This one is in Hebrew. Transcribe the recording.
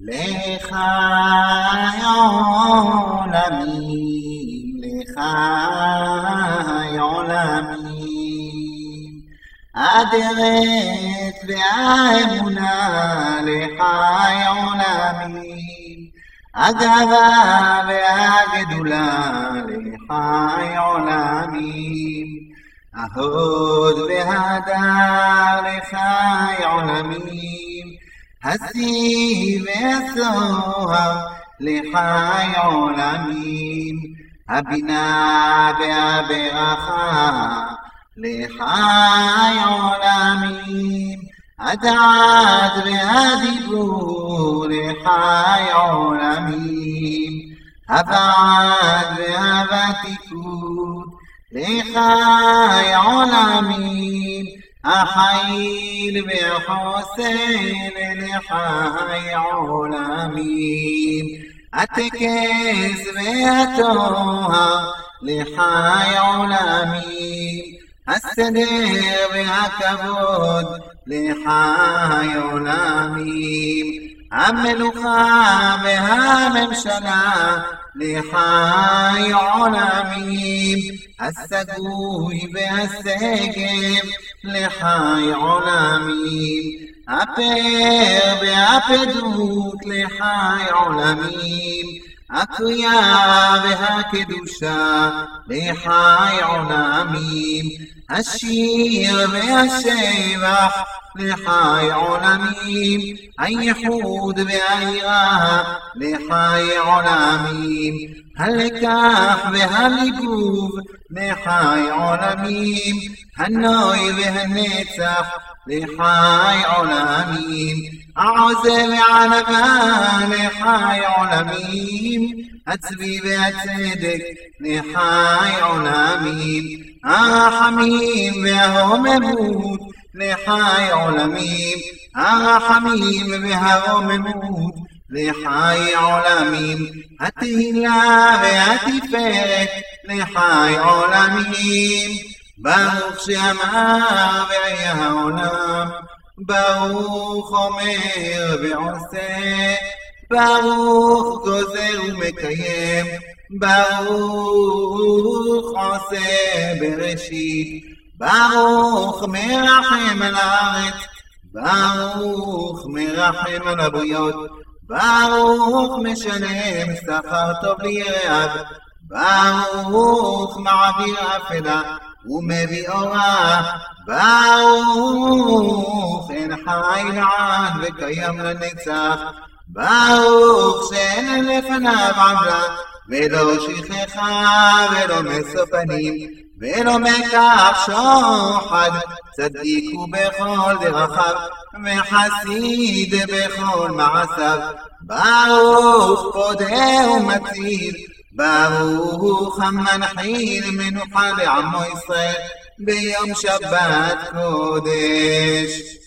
לך עולמי, לך עולמי. הדרך והאמונה לך עולמי. הגאווה והגדולה לך עולמי. ההוד והדר לך עולמי. هسيب يسوع لحي عالمين أبنا بعبرخا لحي عالمين أدعت بأدبو لحي عالمين أبعد بأبتكون لحي عالمين החיל והחוסן לחי עולמים, הטקס והטוהר לחי עולמים, הסדר והכבוד לחי עולמים, המלוכה והממשלה לחי עולמים, הסגוי והשגב لحاي عالمين أبي بعبدوت لحي عالمين أقيا بها كدوشا لحي عالمين השיר והשבח לחי עולמים, הייחוד והיראה לחי עולמים, הלקח והליבוב לחי עולמים, הנוי והנצח לחי עולמים, העוז וענווה לחי עולמים, הצבי והצדק לחי עולמים, הרחמים והרוממות לחי עולמים, הרחמים והרוממות לחי עולמים, התהילה והתפארת לחי עולמים. ברוך שאמר והיה העולם, ברוך אומר ועושה, ברוך גוזר ומקיים, ברוך עושה בראשית, ברוך מרחם על הארץ, ברוך מרחם על הבריות, ברוך משלם שכר טוב ליראיו, ברוך מעביר אפלה ומביא אורה, ברוך אין חי לעד וקיים לנצח, ברוך שאין לפניו עברה, ולא שכחה ולא משוא פנים, ולא מקח שוחד, צדיק הוא בכל דרכיו, וחסיד בכל מעשיו, ברוך פודה ומציל, ברוך המנחיל מנוחה לעמו ישראל ביום שבת קודש.